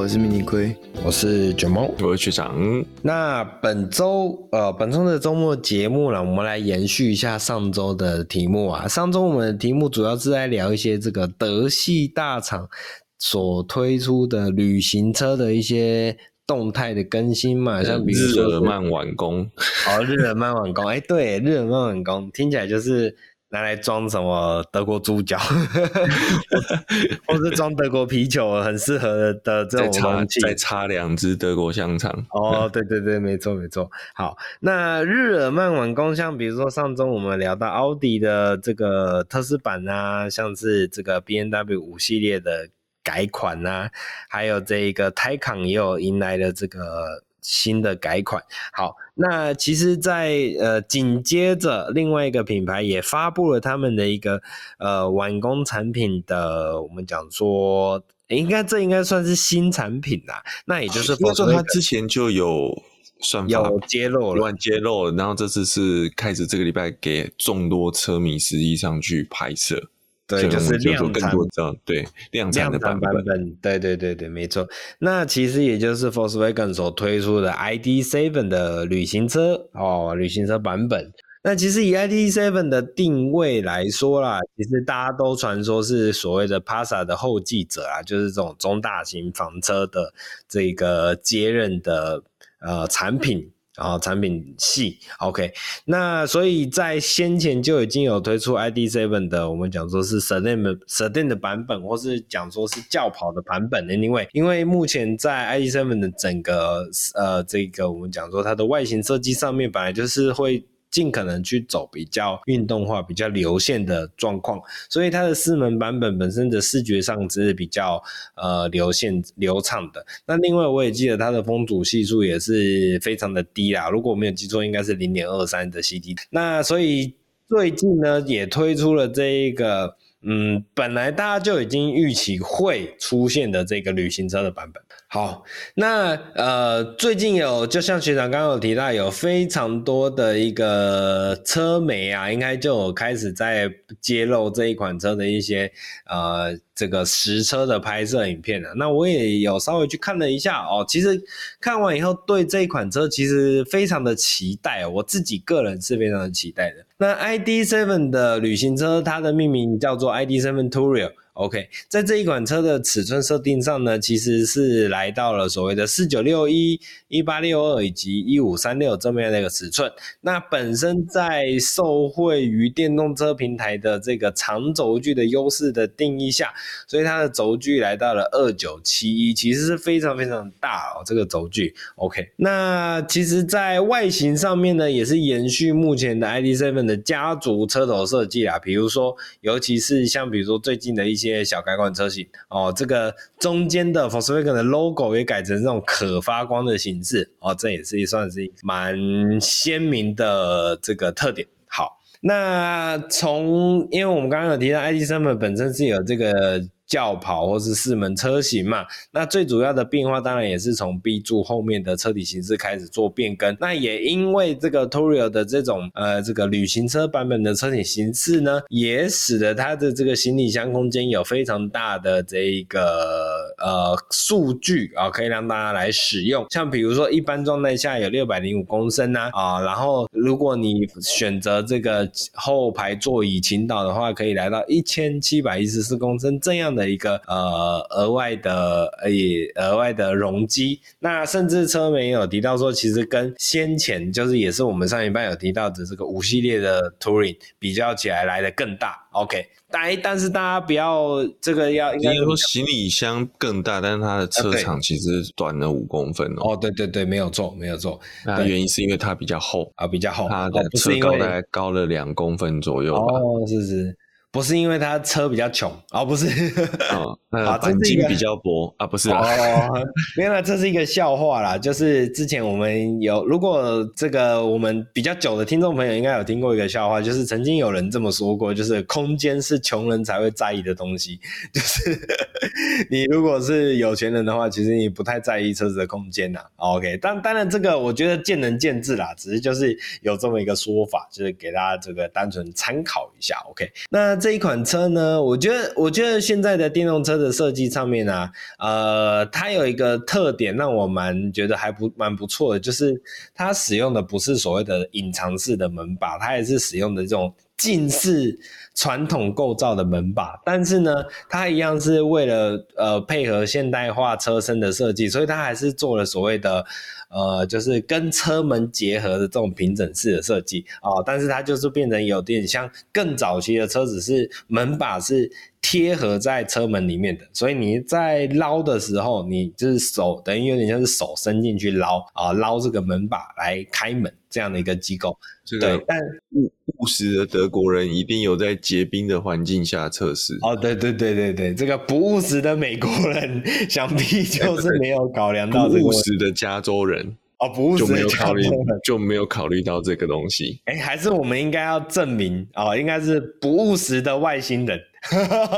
我是迷你龟，我是卷毛，我是学长。那本周呃，本周的周末节目呢，我们来延续一下上周的题目啊。上周我们的题目主要是在聊一些这个德系大厂所推出的旅行车的一些动态的更新嘛，像比如说日耳曼晚工，哦，日耳曼晚工，哎，对，日耳曼晚工听起来就是。拿来装什么德国猪脚，或是装德国啤酒，很适合的的这种容器。再插两只德国香肠。哦，对对对，没错没错。好，那日耳曼晚工，像比如说上周我们聊到奥迪的这个特仕版啊，像是这个 B N W 五系列的改款啊，还有这个 Taycan 也有迎来了这个。新的改款，好，那其实在，在呃紧接着另外一个品牌也发布了他们的一个呃晚工产品的，我们讲说，应该这应该算是新产品啦。那也就是说，说他之前就有算法有揭露了，乱揭露，然后这次是开始这个礼拜给众多车迷实际上去拍摄。对，就是量产，对量产的版本，对对对对，没错。那其实也就是 Volkswagen 所推出的 ID.7 的旅行车哦，旅行车版本。那其实以 ID.7 的定位来说啦，其实大家都传说是所谓的 Passat 的后继者啊，就是这种中大型房车的这个接任的呃产品。然后产品系，OK，那所以在先前就已经有推出 ID Seven 的，我们讲说是 Sedan Sedan 的版本，或是讲说是轿跑的版本。因为因为目前在 ID Seven 的整个呃这个我们讲说它的外形设计上面，本来就是会。尽可能去走比较运动化、比较流线的状况，所以它的四门版本本身的视觉上是比较呃流线流畅的。那另外我也记得它的风阻系数也是非常的低啦，如果我没有记错，应该是零点二三的 CD。那所以最近呢也推出了这一个，嗯，本来大家就已经预期会出现的这个旅行车的版本。好，那呃，最近有就像学长刚刚有提到，有非常多的一个车媒啊，应该就有开始在揭露这一款车的一些呃这个实车的拍摄影片啊。那我也有稍微去看了一下哦，其实看完以后对这一款车其实非常的期待，我自己个人是非常的期待的。那 ID.7 的旅行车，它的命名叫做 ID.7 Tourer。OK，在这一款车的尺寸设定上呢，其实是来到了所谓的四九六一、一八六二以及一五三六这么样的一个尺寸。那本身在受惠于电动车平台的这个长轴距的优势的定义下，所以它的轴距来到了二九七一，其实是非常非常大哦，这个轴距。OK，那其实，在外形上面呢，也是延续目前的 ID.7 的家族车头设计啊，比如说，尤其是像比如说最近的一些。些小改款车型哦，这个中间的 Volkswagen 的 logo 也改成这种可发光的形式哦，这也是算是蛮鲜明的这个特点。好，那从因为我们刚刚有提到 ID.7 本身是有这个。轿跑或是四门车型嘛，那最主要的变化当然也是从 B 柱后面的车体形式开始做变更。那也因为这个 Tourer 的这种呃这个旅行车版本的车体形式呢，也使得它的这个行李箱空间有非常大的这一个呃数据啊，可以让大家来使用。像比如说一般状态下有六百零五公升啊啊，然后如果你选择这个后排座椅倾倒的话，可以来到一千七百一十四公升这样的。的一个呃额外的呃额外的容积，那甚至车媒有提到说，其实跟先前就是也是我们上一半有提到的这个五系列的 Touring 比较起来来的更大。OK，但但是大家不要这个要应该说行李箱更大，但是它的车长其实短了五公分哦。哦，对对对，没有错，没有错。那原因是因为它比较厚啊，比较厚，它的车高大概高了两公分左右吧。哦，是是。不是因为他车比较穷 哦，不是，哦，那鈑金比较薄啊，不是哦，原来这是一个笑话啦。就是之前我们有，如果这个我们比较久的听众朋友应该有听过一个笑话，就是曾经有人这么说过，就是空间是穷人才会在意的东西。就是 你如果是有钱人的话，其实你不太在意车子的空间呐。OK，当当然这个我觉得见仁见智啦，只是就是有这么一个说法，就是给大家这个单纯参考一下。OK，那。这一款车呢，我觉得，我觉得现在的电动车的设计上面啊，呃，它有一个特点让我蛮觉得还不蛮不错的，就是它使用的不是所谓的隐藏式的门把，它也是使用的这种近似传统构造的门把，但是呢，它一样是为了呃配合现代化车身的设计，所以它还是做了所谓的。呃，就是跟车门结合的这种平整式的设计啊，但是它就是变成有点像更早期的车子，是门把是贴合在车门里面的，所以你在捞的时候，你就是手等于有点像是手伸进去捞啊，捞这个门把来开门这样的一个机构。对，但务务实的德国人一定有在结冰的环境下测试。哦，对对对对对，这个不务实的美国人 想必就是没有考量到这个。不务实的加州人哦，不务实的加州人就没有考虑就没有考虑到这个东西。哎，还是我们应该要证明哦，应该是不务实的外星人。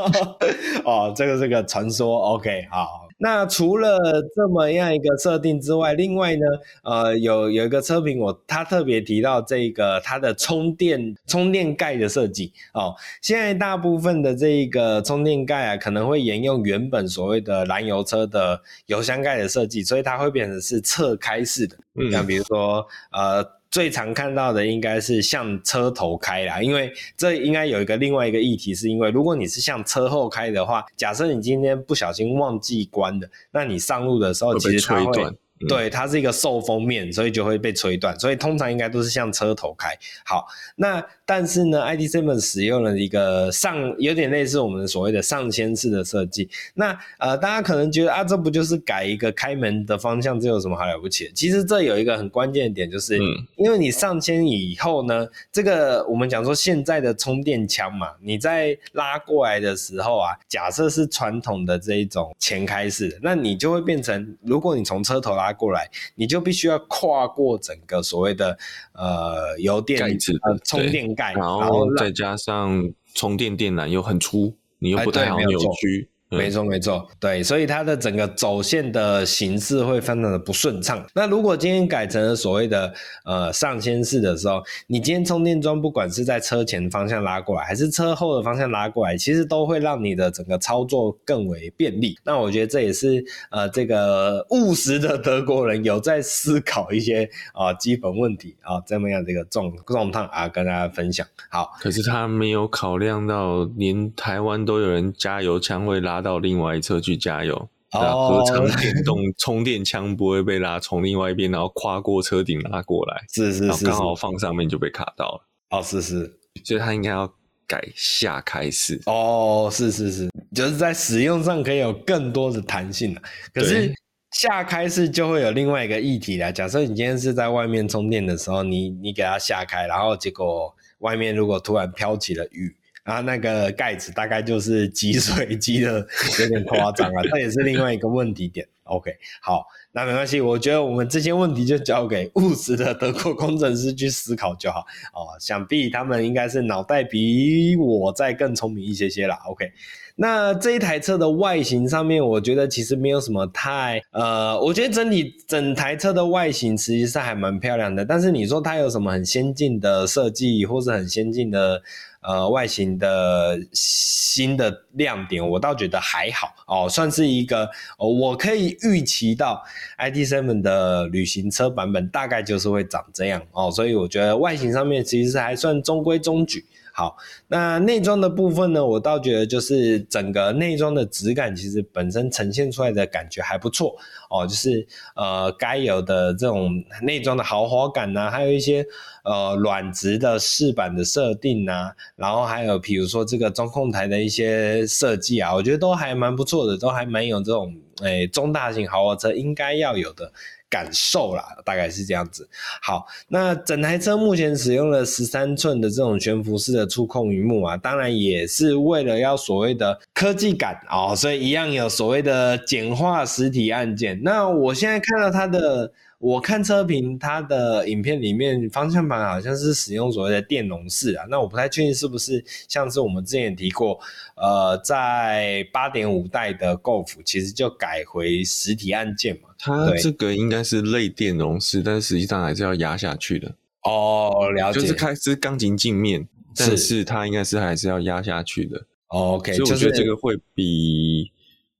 哦，这个这个传说，OK，好。那除了这么样一个设定之外，另外呢，呃，有有一个车评我他特别提到这个它的充电充电盖的设计哦。现在大部分的这个充电盖啊，可能会沿用原本所谓的燃油车的油箱盖的设计，所以它会变成是侧开式的。嗯，像比如说呃。最常看到的应该是向车头开啦，因为这应该有一个另外一个议题，是因为如果你是向车后开的话，假设你今天不小心忘记关的，那你上路的时候其实它会。对，它是一个受风面，所以就会被吹断，所以通常应该都是向车头开。好，那但是呢，ID.7 使用了一个上有点类似我们所谓的上掀式的设计。那呃，大家可能觉得啊，这不就是改一个开门的方向，这有什么好了不起的？其实这有一个很关键的点，就是、嗯、因为你上千以后呢，这个我们讲说现在的充电枪嘛，你在拉过来的时候啊，假设是传统的这一种前开式的，那你就会变成，如果你从车头拉。过来，你就必须要跨过整个所谓的呃油电呃、充电盖，然后再加上充电电缆又很粗，你又不太好扭曲。没错，没错，对，所以它的整个走线的形式会非常的不顺畅。那如果今天改成了所谓的呃上掀式的时候，你今天充电桩不管是在车前方向拉过来，还是车后的方向拉过来，其实都会让你的整个操作更为便利。那我觉得这也是呃这个务实的德国人有在思考一些啊、呃、基本问题啊、呃，这么样的一个状状态啊，跟大家分享。好，可是他没有考量到连台湾都有人加油枪会拉。到另外一侧去加油，合成电动 充电枪不会被拉从另外一边，然后跨过车顶拉过来，是是是，刚好放上面就被卡到了。哦，是是，所以它应该要改下开式。哦，是是是，就是在使用上可以有更多的弹性。可是下开式就会有另外一个议题了。假设你今天是在外面充电的时候，你你给它下开，然后结果外面如果突然飘起了雨。然后那个盖子大概就是积水积的有点夸张了，这也是另外一个问题点。OK，好，那没关系，我觉得我们这些问题就交给务实的德国工程师去思考就好。哦，想必他们应该是脑袋比我再更聪明一些些啦。OK，那这一台车的外形上面，我觉得其实没有什么太呃，我觉得整体整台车的外形实际上还蛮漂亮的。但是你说它有什么很先进的设计，或是很先进的？呃，外形的新的亮点，我倒觉得还好哦，算是一个，哦、我可以预期到，i d seven 的旅行车版本大概就是会长这样哦，所以我觉得外形上面其实还算中规中矩。好，那内装的部分呢，我倒觉得就是整个内装的质感其实本身呈现出来的感觉还不错哦，就是呃该有的这种内装的豪华感呐、还有一些呃软质的饰板的设定呐、然后还有比如说这个中控台的一些设计啊，我觉得都还蛮不错的，都还蛮有这种诶、中大型豪华车应该要有的。感受啦，大概是这样子。好，那整台车目前使用了十三寸的这种悬浮式的触控荧幕啊，当然也是为了要所谓的科技感哦，所以一样有所谓的简化实体按键。那我现在看到它的。我看车评，它的影片里面方向盘好像是使用所谓的电容式啊，那我不太确定是不是像是我们之前也提过，呃，在八点五代的 Golf 其实就改回实体按键嘛。它这个应该是类电容式，但是实际上还是要压下去的。哦，了解，就是开是钢琴镜面，但是它应该是还是要压下去的。OK，所以我觉得这个会比、就是、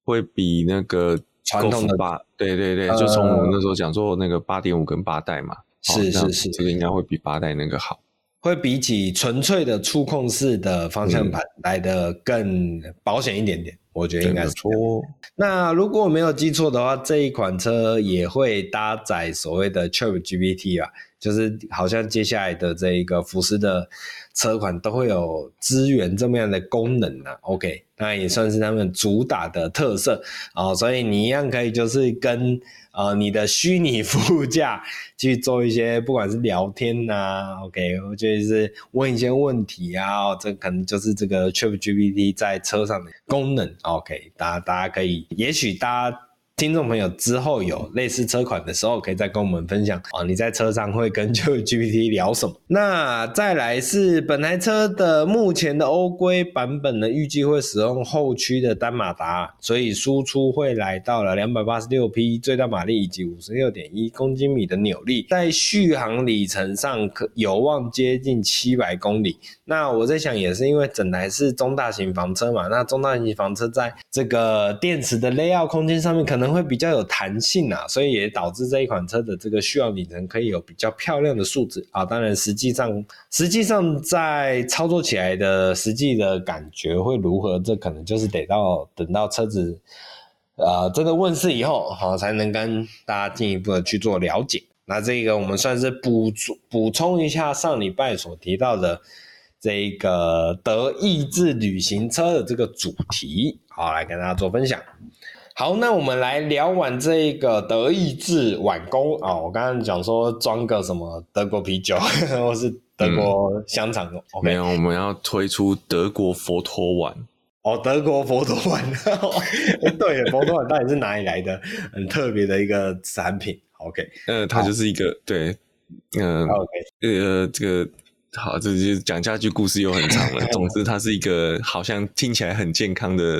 会比那个传统的八，对对对，就从我们那时候讲说那个八点五跟八代嘛，是是是，这个应该会比八代那个好。会比起纯粹的触控式的方向盘来的更保险一点点，嗯、我觉得应该是错。那如果我没有记错的话，这一款车也会搭载所谓的 ChatGPT 啊，就是好像接下来的这一个福斯的车款都会有支援这么样的功能啊。OK，那也算是他们主打的特色啊，所以你一样可以就是跟。呃，你的虚拟副驾去做一些，不管是聊天呐、，OK，我觉得是问一些问题啊，这可能就是这个 chip gpt 在车上的功能，OK，大家大家可以，也许大家。听众朋友之后有类似车款的时候，可以再跟我们分享啊。你在车上会跟 ChatGPT 聊什么？那再来是本台车的目前的欧规版本呢，预计会使用后驱的单马达，所以输出会来到了两百八十六匹最大马力以及五十六点一公斤米的扭力，在续航里程上可有望接近七百公里。那我在想，也是因为整台是中大型房车嘛，那中大型房车在这个电池的 layout 空间上面可能。会比较有弹性啊，所以也导致这一款车的这个续航里程可以有比较漂亮的数字啊。当然，实际上实际上在操作起来的实际的感觉会如何，这可能就是得到等到车子呃真的问世以后，好才能跟大家进一步的去做了解。那这个我们算是补补充一下上礼拜所提到的这个德意志旅行车的这个主题，好来跟大家做分享。好，那我们来聊完这个德意志晚工啊、哦，我刚刚讲说装个什么德国啤酒，或是德国香肠、嗯 okay、没有，我们要推出德国佛陀碗。哦，德国佛陀碗，对，佛陀碗到底是哪里来的？很特别的一个产品。OK，呃，它就是一个对，嗯、呃、，OK，呃，这个好，这就讲下去故事又很长了。总之，它是一个好像听起来很健康的。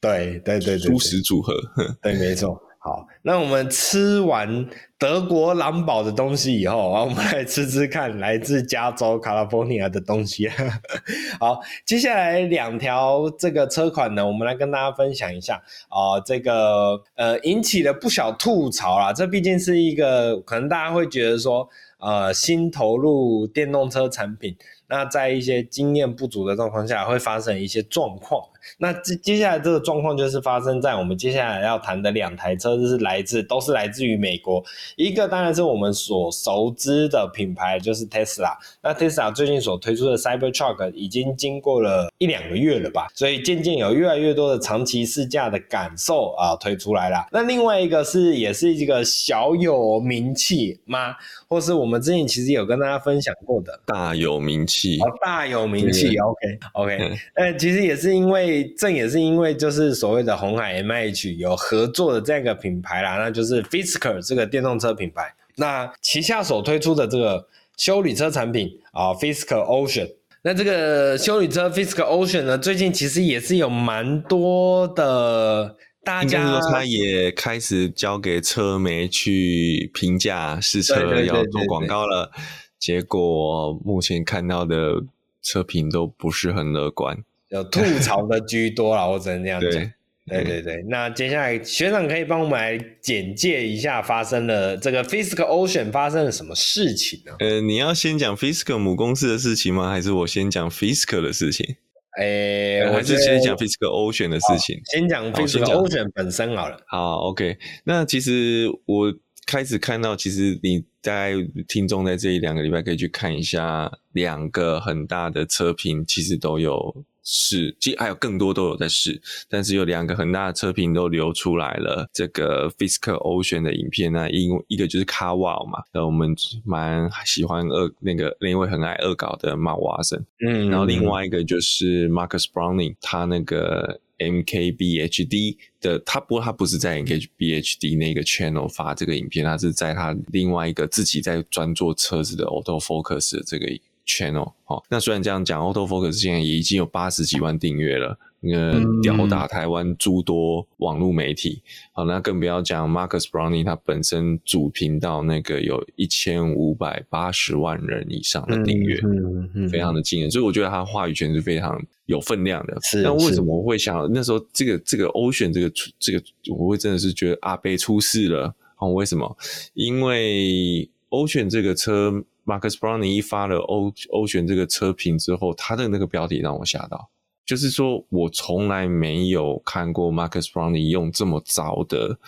对对对对，蔬食组合，对，没错。好，那我们吃完德国狼堡的东西以后，啊我们来吃吃看来自加州 California 的东西。好，接下来两条这个车款呢，我们来跟大家分享一下啊、呃，这个呃引起了不小吐槽啦。这毕竟是一个可能大家会觉得说，呃，新投入电动车产品，那在一些经验不足的状况下，会发生一些状况。那接接下来这个状况就是发生在我们接下来要谈的两台车，就是来自都是来自于美国，一个当然是我们所熟知的品牌，就是 Tesla。那 Tesla 最近所推出的 Cybertruck 已经经过了一两个月了吧，所以渐渐有越来越多的长期试驾的感受啊推出来了。那另外一个是也是一个小有名气吗？或是我们之前其实有跟大家分享过的大有名气哦，大有名气，OK OK，呃，其实也是因为。正也是因为就是所谓的红海 MH 有合作的这样一个品牌啦，那就是 Fisker 这个电动车品牌，那旗下所推出的这个修理车产品啊，Fisker Ocean，那这个修理车 Fisker Ocean 呢，最近其实也是有蛮多的大家，说他也开始交给车媒去评价试车，要做广告了，结果目前看到的车评都不是很乐观。有吐槽的居多啦，我只能这样讲。对，对对对。那接下来学长可以帮我们来简介一下发生了这个 Fisker Ocean 发生了什么事情呢？呃，你要先讲 Fisker 母公司的事情吗？还是我先讲 Fisker 的事情？哎、欸，我还是先讲 Fisker Ocean 的事情。先讲 Fisker Ocean 本身好了。好，OK。那其实我开始看到，其实你在听众在这一两个礼拜可以去看一下，两个很大的车评其实都有。是，其实还有更多都有在试，但是有两个很大的测评都流出来了。这个 Fisker Ocean 的影片呢，一一个就是 Carwow 嘛，呃，我们蛮喜欢恶那个那位很爱恶搞的 Mark Watson，嗯，然后另外一个就是 Marcus Browning，他那个 MKBHD 的，他不过他不是在 MKBHD 那个 channel 发这个影片，他是在他另外一个自己在专做车子的 Auto Focus 的这个。Channel 好，那虽然这样讲，Auto Focus 现在也已经有八十几万订阅了，呃，吊打台湾诸多网络媒体。好，那更不要讲 Marcus Browning 他本身主频道那个有一千五百八十万人以上的订阅，嗯嗯，非常的惊人。所以我觉得他话语权是非常有分量的。是，那为什么我会想那时候这个这个 Ocean 这个这个我会真的是觉得阿贝出事了？哦，为什么？因为 Ocean 这个车，Marcus Browning 一发了 O Ocean 这个车评之后，他的那个标题让我吓到。就是说，我从来没有看过 Marcus Browning 用这么糟的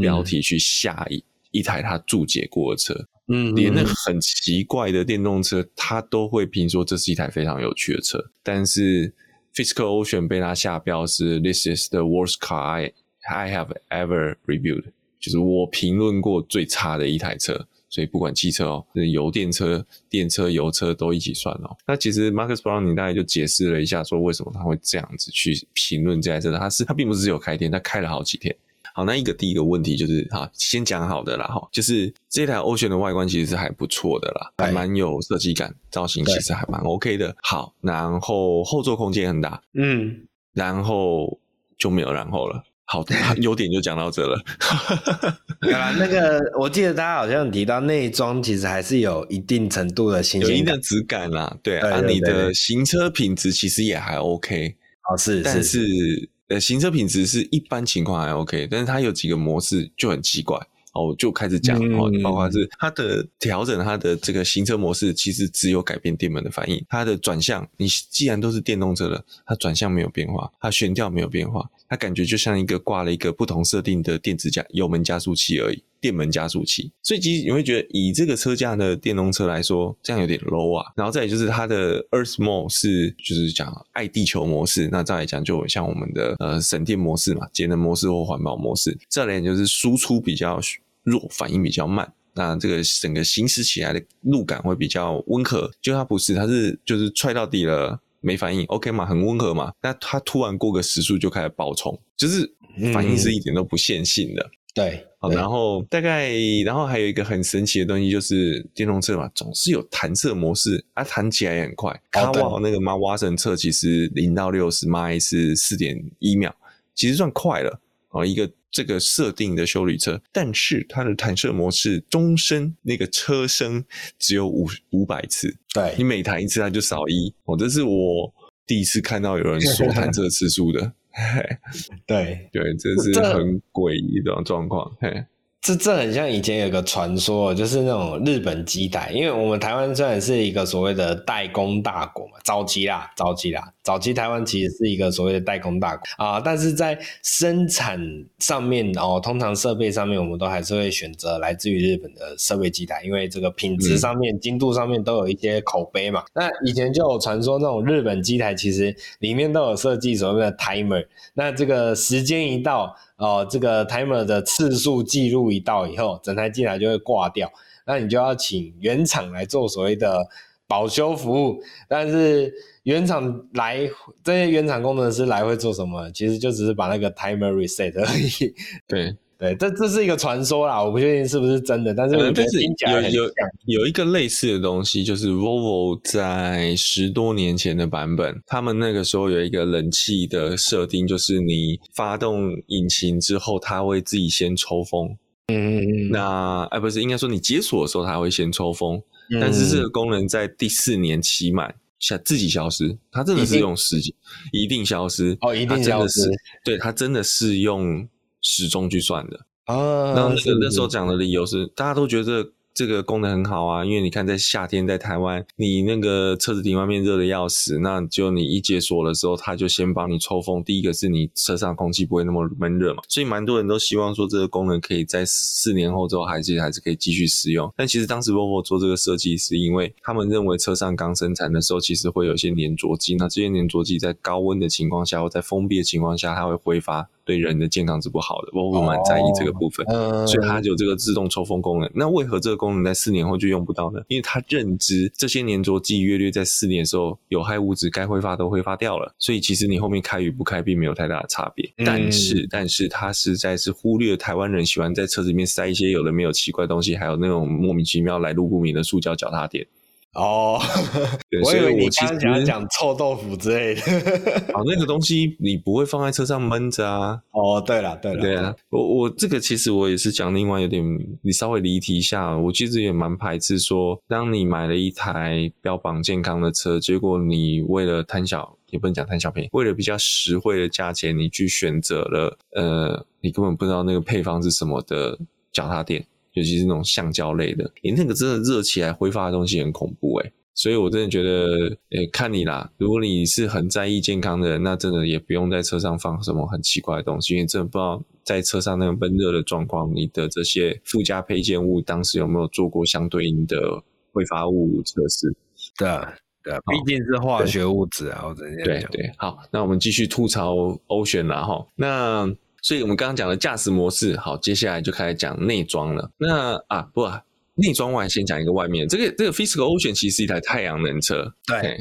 标题去下一一台他注解过的车，嗯，连那个很奇怪的电动车，他都会评说这是一台非常有趣的车。但是 Fisker Ocean 被他下标是 This is the worst car I I have ever reviewed，就是我评论过最差的一台车。所以不管汽车哦，油电车、电车、油车都一起算哦。那其实 Marcus Browning 大概就解释了一下，说为什么他会这样子去评论这台车。他是他并不是只有开天，他开了好几天。好，那一个第一个问题就是，哈，先讲好的啦，哈，就是这台 Ocean 的外观其实是还不错的啦，还蛮有设计感，造型其实还蛮 OK 的。好，然后后座空间很大，嗯，然后就没有然后了。好，优点就讲到这了。啊，那个我记得大家好像提到内装，其实还是有一定程度的新鲜，有一定的质感啦。对啊，你的行车品质其实也还 OK。哦，是，但是呃，行车品质是一般情况还 OK，但是它有几个模式就很奇怪。哦，我就开始讲哦，包括是它的调整，它的这个行车模式其实只有改变电门的反应，它的转向，你既然都是电动车了，它转向没有变化，它悬吊没有变化，它感觉就像一个挂了一个不同设定的电子加油门加速器而已，电门加速器。所以其实你会觉得，以这个车架的电动车来说，这样有点 low 啊。然后再来就是它的 Earth Mode 是就是讲爱地球模式，那再来讲就像我们的呃省电模式嘛，节能模式或环保模式。再来就是输出比较。弱，反应比较慢，那这个整个行驶起来的路感会比较温和。就它不是，它是就是踹到底了没反应，OK 嘛，很温和嘛。那它突然过个时速就开始爆冲，就是反应是一点都不线性的。嗯、对，好，然后大概，然后还有一个很神奇的东西，就是电动车嘛，总是有弹射模式，啊，弹起来也很快。卡瓦那个 Mark Watson 测其实零到六十迈是四点一秒，其实算快了。哦，一个。这个设定的修理车，但是它的弹射模式终身那个车身只有五五百次，对，你每弹一次它就少一，哦，这是我第一次看到有人说弹射次数的，对。对，这是很诡异的状况，嘿。这这很像以前有个传说，就是那种日本机台，因为我们台湾虽然是一个所谓的代工大国嘛，早期啦，早期啦，早期台湾其实是一个所谓的代工大国啊，但是在生产上面哦，通常设备上面，我们都还是会选择来自于日本的设备机台，因为这个品质上面、嗯、精度上面都有一些口碑嘛。那以前就有传说，那种日本机台其实里面都有设计所谓的 timer，那这个时间一到。哦，这个 timer 的次数记录一到以后，整台机台就会挂掉，那你就要请原厂来做所谓的保修服务。但是原厂来，这些原厂工程师来会做什么？其实就只是把那个 timer reset 而已。对。对，这这是一个传说啦，我不确定是不是真的，但是我觉得听起来有有有一个类似的东西，就是 Volvo 在十多年前的版本，他们那个时候有一个冷气的设定，就是你发动引擎之后，它会自己先抽风。嗯嗯嗯。那哎，不是，应该说你解锁的时候，它会先抽风，嗯、但是这个功能在第四年期满下自己消失，它真的是用时间一定消失哦，一定消失。对，它真的是用。时钟去算的啊，然后那个那时候讲的理由是，大家都觉得。这个功能很好啊，因为你看，在夏天在台湾，你那个车子顶外面热的要死，那就你一解锁的时候，它就先帮你抽风。第一个是你车上空气不会那么闷热嘛，所以蛮多人都希望说这个功能可以在四年后之后还是还是可以继续使用。但其实当时 Volvo 做这个设计，是因为他们认为车上刚生产的时候，其实会有一些粘着剂，那这些粘着剂在高温的情况下或在封闭的情况下，它会挥发，对人的健康是不好的。Volvo 蛮在意这个部分，所以它有这个自动抽风功能。那为何这个功能在四年后就用不到呢？因为它认知这些粘着剂约略在四年的时候，有害物质该挥发都挥发掉了，所以其实你后面开与不开并没有太大的差别。嗯、但是，但是它实在是忽略台湾人喜欢在车子里面塞一些有的没有奇怪东西，还有那种莫名其妙来路不明的塑胶脚踏垫。哦，我以为你刚刚想要讲臭豆腐之类的。哦，那个东西你不会放在车上闷着啊。哦，对了，对了，对啊，我我这个其实我也是讲另外有点，你稍微离题一下，我其实也蛮排斥说，当你买了一台标榜健康的车，结果你为了贪小，也不能讲贪小便宜，为了比较实惠的价钱，你去选择了呃，你根本不知道那个配方是什么的脚踏垫。尤其是那种橡胶类的，你那个真的热起来挥发的东西很恐怖诶，所以我真的觉得，诶，看你啦。如果你是很在意健康的人，那真的也不用在车上放什么很奇怪的东西，因为真的不知道在车上那个闷热的状况，你的这些附加配件物当时有没有做过相对应的挥发物测试？对啊，对啊，毕竟是化学物质啊，我直接对对。好，那我们继续吐槽 Ocean 啦哈，那。所以我们刚刚讲的驾驶模式，好，接下来就开始讲内装了。那啊，不啊，内装我还先讲一个外面，这个这个 Fiscal Ocean 其实是一台太阳能车，对对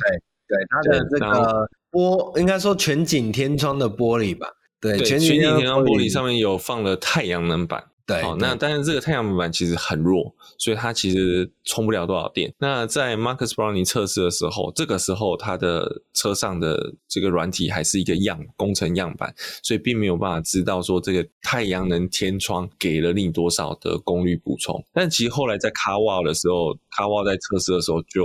对，它的这个玻应该说全景天窗的玻璃吧，对，全景天窗玻璃。上面有放了太阳能板。对，好，那但是这个太阳能板其实很弱，所以它其实充不了多少电。那在 Marcus Browning 测试的时候，这个时候它的车上的这个软体还是一个样工程样板，所以并没有办法知道说这个太阳能天窗给了你多少的功率补充。但其实后来在 Carwow 的时候，Carwow 在测试的时候就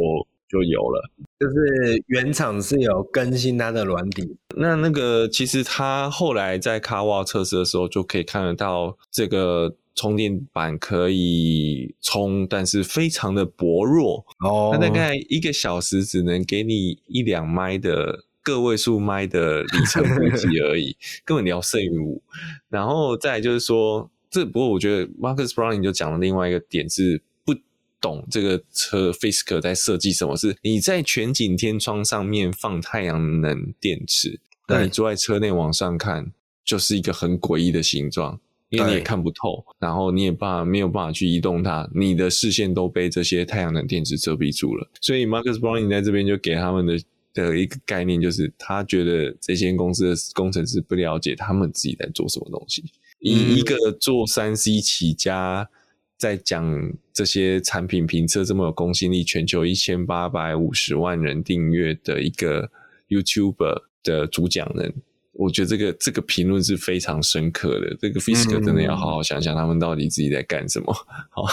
就有了，就是原厂是有更新它的软体。那那个其实它后来在 Carwow 测试的时候就可以看得到，这个充电板可以充，但是非常的薄弱哦。它大概一个小时只能给你一两麦的个位数麦的里程而已，根本聊胜于无。然后再来就是说，这不过我觉得 Marcus Browning 就讲了另外一个点是。懂这个车，Fisker 在设计什么？是你在全景天窗上面放太阳能电池，那你坐在车内往上看，就是一个很诡异的形状，因为你也看不透，然后你也办法没有办法去移动它，你的视线都被这些太阳能电池遮蔽住了。所以 Marcus Browning 在这边就给他们的的一个概念，就是他觉得这些公司的工程师不了解他们自己在做什么东西，以一个做三 C 起家。在讲这些产品评测这么有公信力，全球一千八百五十万人订阅的一个 YouTuber 的主讲人，我觉得这个这个评论是非常深刻的。这个 Fisker 真的要好好想想，他们到底自己在干什么。好，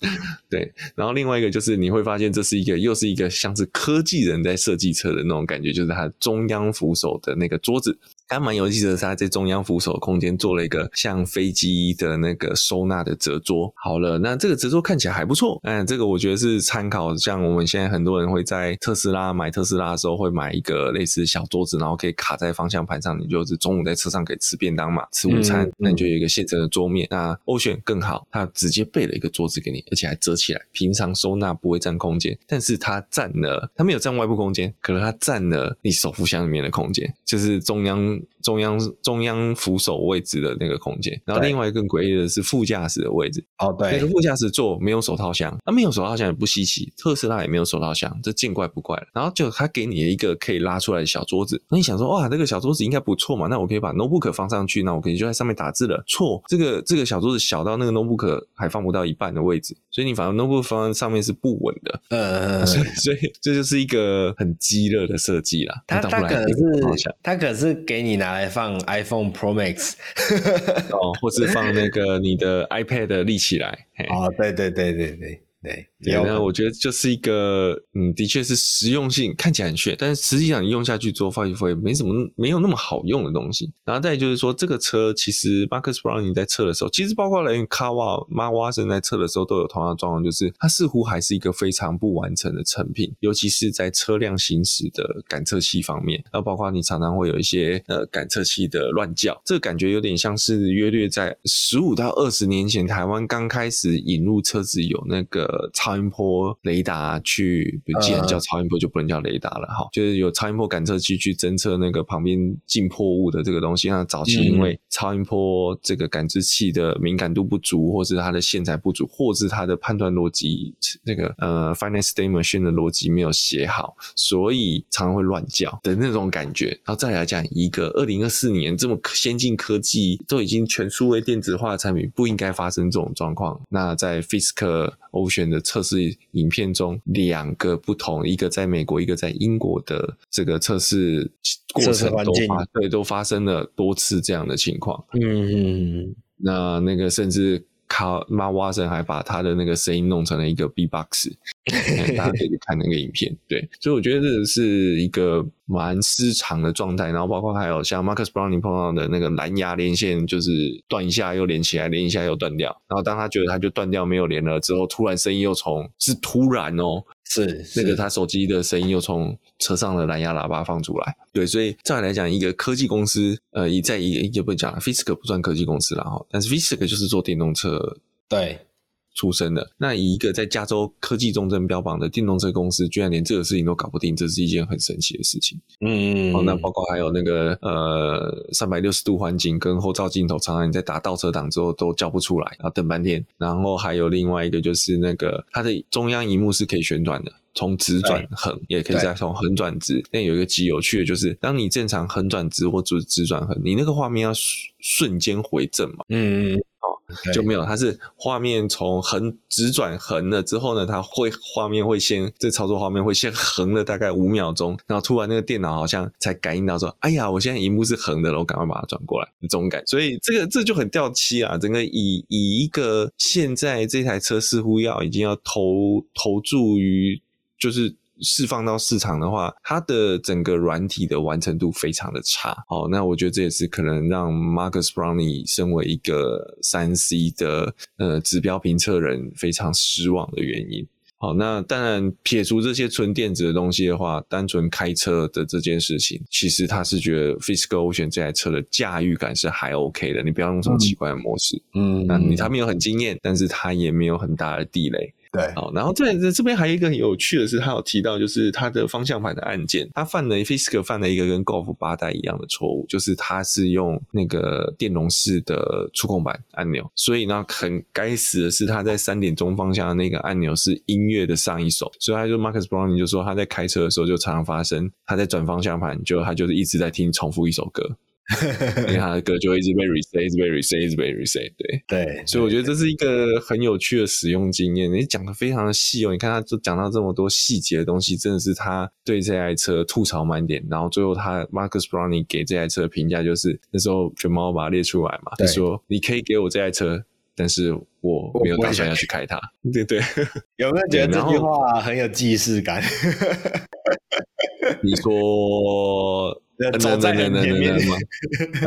对。然后另外一个就是你会发现，这是一个又是一个像是科技人在设计车的那种感觉，就是它中央扶手的那个桌子。还蛮有意思的是，他在中央扶手空间做了一个像飞机的那个收纳的折桌。好了，那这个折桌看起来还不错。嗯，这个我觉得是参考，像我们现在很多人会在特斯拉买特斯拉的时候，会买一个类似小桌子，然后可以卡在方向盘上，你就是中午在车上可以吃便当嘛，吃午餐，嗯、那你就有一个现成的桌面。那 Ocean 更好，它直接备了一个桌子给你，而且还折起来，平常收纳不会占空间，但是它占了，它没有占外部空间，可能它占了你手扶箱里面的空间，就是中央。中央中央扶手位置的那个空间，然后另外一个更诡异的是副驾驶的位置。哦，对，那个副驾驶座没有手套箱，那、啊、没有手套箱也不稀奇，特斯拉也没有手套箱，这见怪不怪了。然后就他给你了一个可以拉出来的小桌子，那你想说哇，这个小桌子应该不错嘛？那我可以把 notebook 放上去，那我可以就在上面打字了。错，这个这个小桌子小到那个 notebook 还放不到一半的位置，所以你反而 notebook 放在上面是不稳的。呃，所以所以这就是一个很鸡肋的设计啦。它它可是它可是给你拿来放 iPhone Pro Max，哦，或是放那个你的 iPad 立起来。哦，对对对对对。对，然后我觉得就是一个，嗯，的确是实用性看起来很炫，但是实际上你用下去之后，发现会没什么，没有那么好用的东西。然后再就是说，这个车其实 Marcus Browning 在测的时候，其实包括连 Carwow、Mark Watson 在测的时候都有同样的状况，就是它似乎还是一个非常不完成的成品，尤其是在车辆行驶的感测器方面。那包括你常常会有一些呃感测器的乱叫，这个感觉有点像是约略在十五到二十年前台湾刚开始引入车子有那个。呃，超音波雷达去，既然叫超音波就不能叫雷达了哈，就是有超音波感测器去侦测那个旁边进破物的这个东西。那早期因为超音波这个感知器的敏感度不足，或是它的线材不足，或是它的判断逻辑那个呃 finance state machine 的逻辑没有写好，所以常常会乱叫的那种感觉。然后再来讲一个二零二四年这么先进科技都已经全数位电子化的产品，不应该发生这种状况。那在 Fisker Ocean 的测试影片中，两个不同，一个在美国，一个在英国的这个测试过程都发对都发生了多次这样的情况。嗯，那那个甚至。卡马瓦森还把他的那个声音弄成了一个 B-box，大家可以去看那个影片。对，所以我觉得这是一个蛮失常的状态。然后包括还有像 Marcus Browning 碰到的那个蓝牙连线，就是断一下又连起来，连一下又断掉。然后当他觉得他就断掉没有连了之后，突然声音又从是突然哦。是那个他手机的声音又从车上的蓝牙喇叭放出来，对，所以再来讲一个科技公司，呃，一再一也不讲了，Fisker 不算科技公司了哈，但是 Fisker 就是做电动车对出身的，那以一个在加州科技重镇标榜的电动车公司，居然连这个事情都搞不定，这是一件很神奇的事情。嗯，哦，那包括还有那个呃三百六十度环景跟后照镜头，常常你在打倒车档之后都叫不出来，要等半天。然后还有另外一个就是那个它的中央荧幕是可以旋转的。从直转横，也可以再从横转直。但有一个极有趣的，就是当你正常横转直或直直转横，你那个画面要瞬间回正嘛？嗯嗯，哦，就没有，它是画面从横直转横了之后呢，它会画面会先这操作画面会先横了大概五秒钟，然后突然那个电脑好像才感应到说，哎呀，我现在荧幕是横的了，我赶快把它转过来，这种感。所以这个这就很掉漆啊！整个以以一个现在这台车似乎要已经要投投注于。就是释放到市场的话，它的整个软体的完成度非常的差。好，那我觉得这也是可能让 Marcus Browning 身为一个三 C 的呃指标评测人非常失望的原因。好，那当然撇除这些纯电子的东西的话，单纯开车的这件事情，其实他是觉得 Fisker Ocean 这台车的驾驭感是还 OK 的。你不要用什么奇怪的模式，嗯，那你他没有很惊艳，但是他也没有很大的地雷。对，好，然后在这这边还有一个很有趣的是，他有提到就是他的方向盘的按键，他犯了 Fisker 犯了一个跟 Golf 八代一样的错误，就是他是用那个电容式的触控板按钮，所以呢，很该死的是他在三点钟方向的那个按钮是音乐的上一首，所以他就 Marcus Browning 就说他在开车的时候就常常发生，他在转方向盘就他就是一直在听重复一首歌。因为他的歌就会一直被 reset，一直被 reset，一直被 reset，对对，所以我觉得这是一个很有趣的使用经验。你讲的非常的细哦，你看他就讲到这么多细节的东西，真的是他对这台车吐槽满点。然后最后他 Marcus Browning 给这台车的评价就是，那时候卷毛把它列出来嘛，他说你可以给我这台车，但是我没有打算要去开它。对对，有没有觉得这句话很有既视感？你说。走在前面吗？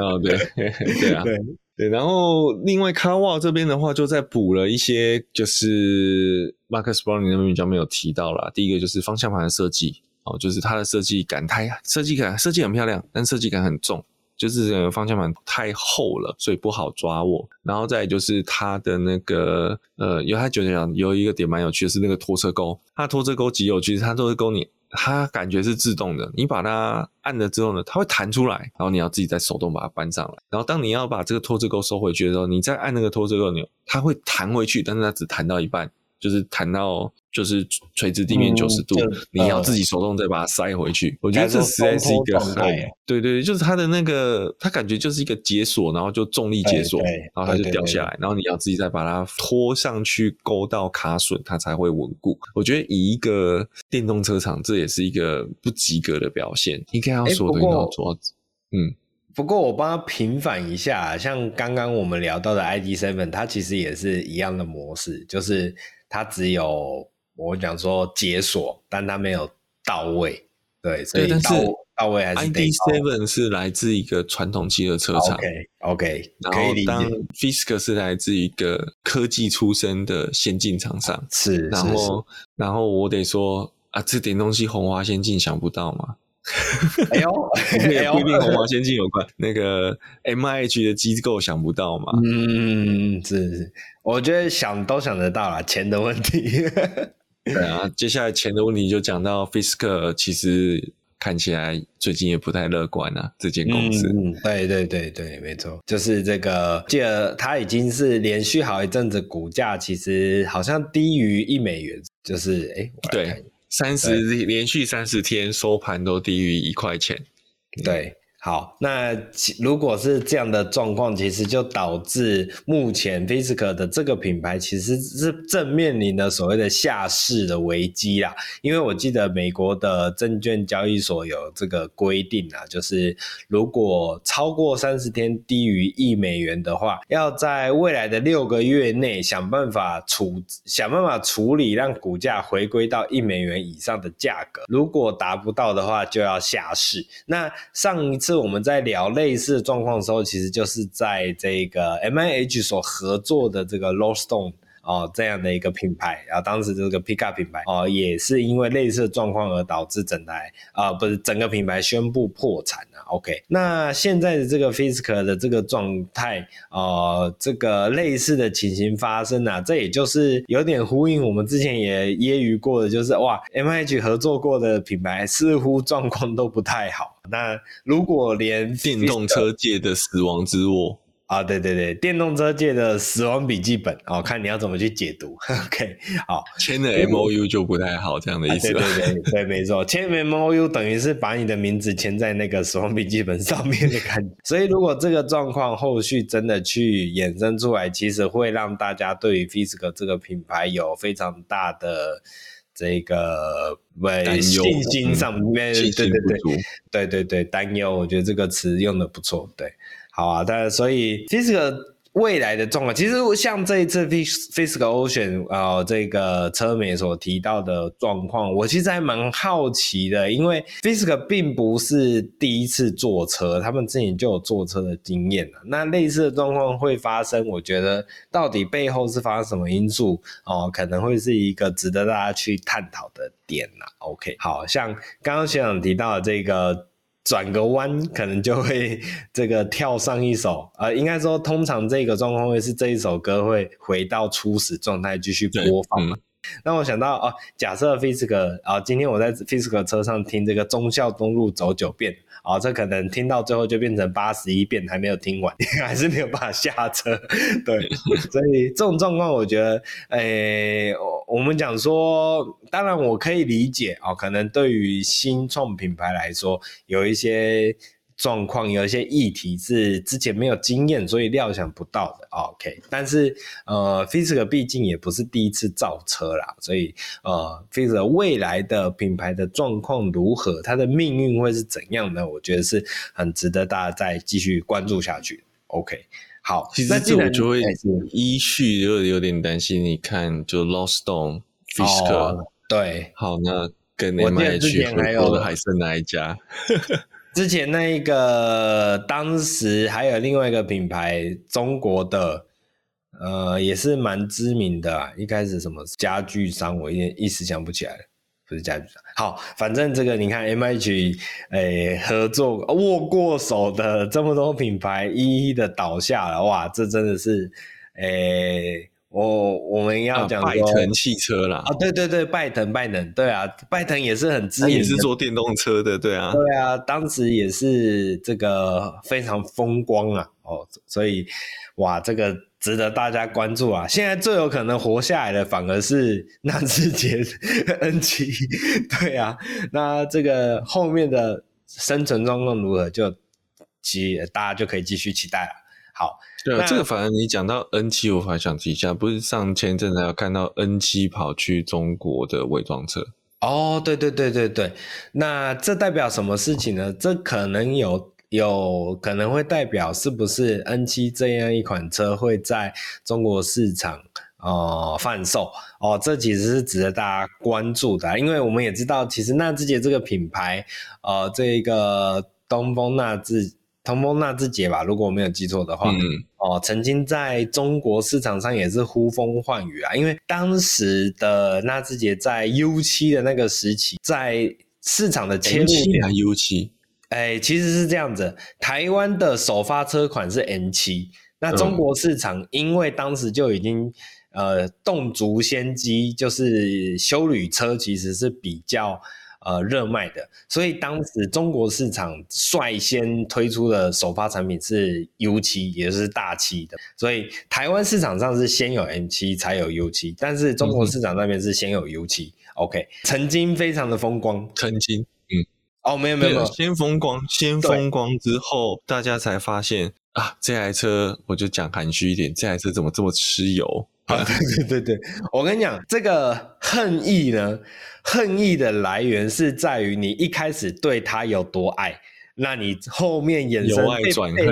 啊，对 对啊，对对。然后另外，Carwow 这边的话，就再补了一些，就是 Marcus Browning 那边比较没有提到啦。第一个就是方向盘的设计，哦，就是它的设计感太设计感设计很漂亮，但设计感很重，就是这个方向盘太厚了，所以不好抓握。然后再就是它的那个呃，有它觉得讲有一个点蛮有趣的是那个拖车钩，它拖车钩极有趣，它拖车钩你。它感觉是自动的，你把它按了之后呢，它会弹出来，然后你要自己再手动把它搬上来。然后当你要把这个拖车钩收回去的时候，你再按那个拖车钩钮，它会弹回去，但是它只弹到一半。就是弹到就是垂直地面九十度，嗯，你要自己手动再把它塞回去。嗯、我觉得这实在是一个很对，对对，就是它的那个，它感觉就是一个解锁，然后就重力解锁，然后它就掉下来，然后你要自己再把它拖上去，勾到卡榫，它才会稳固。我觉得以一个电动车厂，这也是一个不及格的表现。应该要说的要做，嗯。不过我帮他平反一下，像刚刚我们聊到的 ID Seven，它其实也是一样的模式，就是。它只有我讲说解锁，但它没有到位，对，所以到到位还是 ID Seven 是来自一个传统汽车车厂，OK 然后当 Fisker 是来自一个科技出身的先进厂商，是，然后然后我得说啊，这点东西红花先进想不到吗？哎呦，也不一定鸿华先进有关，那个 MIH 的机构想不到嘛？嗯，是是，我觉得想都想得到啦，钱的问题。对啊，接下来钱的问题就讲到 Fisker，其实看起来最近也不太乐观啊，这间公司。嗯，对对对对，没错，就是这个，记得它已经是连续好一阵子股价其实好像低于一美元，就是哎，对。三十连续三十天收盘都低于一块钱，对，好，那如果是这样的状况，其实就导致目前 Fisker 的这个品牌其实是正面临的所谓的下市的危机啦。因为我记得美国的证券交易所有这个规定啊，就是如果超过三十天低于一美元的话，要在未来的六个月内想办法处想办法处理，让股价回归到一美元以上的价格。如果达不到的话，就要下市。那上一次。我们在聊类似的状况的时候，其实就是在这个 MIH 所合作的这个 Low Stone 哦这样的一个品牌，然后当时这个 Pika 品牌哦也是因为类似的状况而导致整台啊、不是整个品牌宣布破产了。OK，那现在的这个 Fisker 的这个状态，呃，这个类似的情形发生啊，这也就是有点呼应我们之前也揶揄过的，就是哇，MH 合作过的品牌似乎状况都不太好。那如果连电动车界的死亡之握。啊，对对对，电动车界的死亡笔记本哦，看你要怎么去解读。OK，好，签了 MOU 就不太好，这样的意思。对对对对，没错，签 MOU 等于是把你的名字签在那个死亡笔记本上面的感觉。所以，如果这个状况后续真的去衍生出来，其实会让大家对于 Fisker 这个品牌有非常大的这个信心上面，对对对对对对担忧。我觉得这个词用的不错，对。好啊，但所以 Fisker 未来的状况，其实像这一次 Fisker Ocean、呃，这个车媒所提到的状况，我其实还蛮好奇的，因为 Fisker 并不是第一次坐车，他们之前就有坐车的经验了。那类似的状况会发生，我觉得到底背后是发生什么因素哦、可能会是一个值得大家去探讨的点呐。OK，好像刚刚学长提到的这个。转个弯，可能就会这个跳上一首，呃，应该说，通常这个状况会是这一首歌会回到初始状态继续播放嘛。那我想到哦，假设 Fisker 啊，今天我在 Fisker 车上听这个忠孝东路走九遍。哦，这可能听到最后就变成八十一遍，还没有听完，还是没有办法下车。对，所以这种状况，我觉得，诶、欸，我们讲说，当然我可以理解哦，可能对于新创品牌来说，有一些。状况有一些议题是之前没有经验，所以料想不到的。OK，但是呃，Fisker 毕竟也不是第一次造车啦，所以呃，Fisker 未来的品牌的状况如何，它的命运会是怎样呢？我觉得是很值得大家再继续关注下去。OK，好，其实这我就会依序有有点担心。你看，就 Lost Stone Fisker、哦、对，好，那跟 MIH 合作的还剩哪一家？之前那一个，当时还有另外一个品牌，中国的，呃，也是蛮知名的啊。一开始什么家具商，我一点一时想不起来了，不是家具商。好，反正这个你看，MIH 诶合作握过手的这么多品牌，一一的倒下了，哇，这真的是诶。我我们要讲拜腾汽车啦，啊，对对对，拜腾拜腾，对啊，拜腾也是很知名，也是做电动车的，对啊，对啊，当时也是这个非常风光啊，哦，所以哇，这个值得大家关注啊。现在最有可能活下来的反而是 纳智捷 N7，对啊，那这个后面的生存状况如何，就其大家就可以继续期待了。好。对啊，这个反而你讲到 N 七，我还想提一下，不是上前阵子有看到 N 七跑去中国的伪装车？哦，对对对对对，那这代表什么事情呢？这可能有有可能会代表是不是 N 七这样一款车会在中国市场呃贩售？哦，这其实是值得大家关注的，因为我们也知道，其实纳智捷这个品牌，呃，这个东风纳智。东风纳智捷吧，如果我没有记错的话，嗯，哦，曾经在中国市场上也是呼风唤雨啊，因为当时的纳智捷在 U 七的那个时期，在市场的切入点 U7，哎，其实是这样子，台湾的首发车款是 N 七那中国市场因为当时就已经呃动足先机，就是修旅车其实是比较。呃，热卖的，所以当时中国市场率先推出的首发产品是 U 七也就是大七的。所以台湾市场上是先有 M 七才有 U 七但是中国市场那边是先有 U7。OK，曾经非常的风光，曾经，嗯，哦，没有没有没有，先风光，先风光之后，大家才发现啊，这台车我就讲含蓄一点，这台车怎么这么吃油？啊，对对对对，我跟你讲，这个恨意呢，恨意的来源是在于你一开始对他有多爱，那你后面衍生由爱转恨。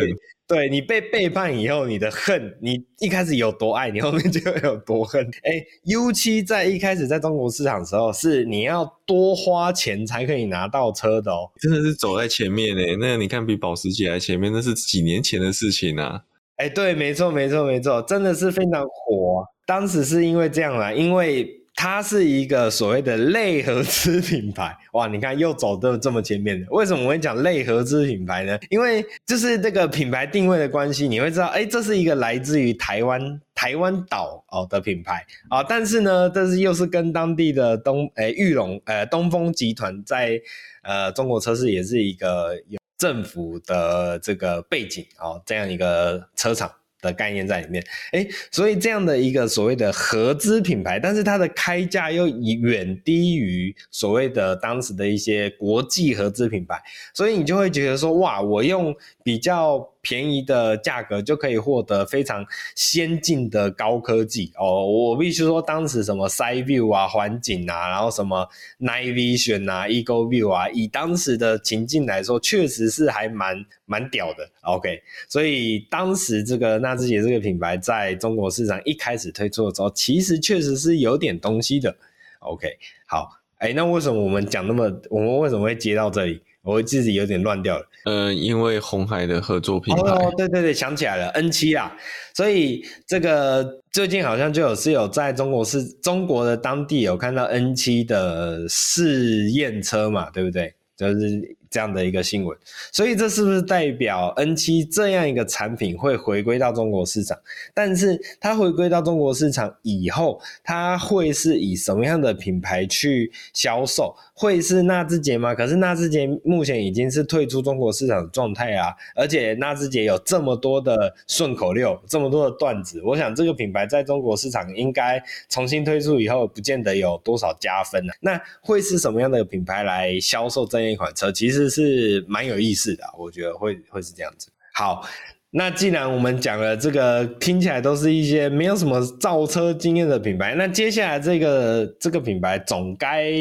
对，你被背叛以后，你的恨，你一开始有多爱，你后面就有多恨。哎，U 七在一开始在中国市场的时候，是你要多花钱才可以拿到车的哦，真的是走在前面呢。那你看比保时捷还前面，那是几年前的事情啊。哎，对，没错，没错，没错，真的是非常火。当时是因为这样啦，因为。它是一个所谓的类合资品牌，哇！你看又走的这么前面的，为什么我会讲类合资品牌呢？因为就是这个品牌定位的关系，你会知道，哎，这是一个来自于台湾台湾岛哦的品牌啊，但是呢，但是又是跟当地的东诶裕隆呃东风集团在呃中国车市也是一个有政府的这个背景哦，这样一个车厂。的概念在里面，诶，所以这样的一个所谓的合资品牌，但是它的开价又远低于所谓的当时的一些国际合资品牌，所以你就会觉得说，哇，我用比较便宜的价格就可以获得非常先进的高科技哦。我必须说，当时什么 Side View 啊、环景啊，然后什么 Night Vision 啊、Eagle View 啊，以当时的情境来说，确实是还蛮蛮屌的。OK，所以当时这个纳智捷这个品牌在中国市场一开始推出的时候，其实确实是有点东西的。OK，好，哎，那为什么我们讲那么，我们为什么会接到这里？我自己有点乱掉了。呃，因为鸿海的合作品牌。哦，对对对，想起来了，N 七啊。所以这个最近好像就有是有在中国是中国的当地有看到 N 七的试验车嘛，对不对？就是。这样的一个新闻，所以这是不是代表 N 七这样一个产品会回归到中国市场？但是它回归到中国市场以后，它会是以什么样的品牌去销售？会是纳智捷吗？可是纳智捷目前已经是退出中国市场的状态啊，而且纳智捷有这么多的顺口溜，这么多的段子，我想这个品牌在中国市场应该重新推出以后，不见得有多少加分呢、那会是什么样的品牌来销售这一款车？其实是蛮有意思的，我觉得会会是这样子。好，那既然我们讲了这个，听起来都是一些没有什么造车经验的品牌，那接下来这个这个品牌总该。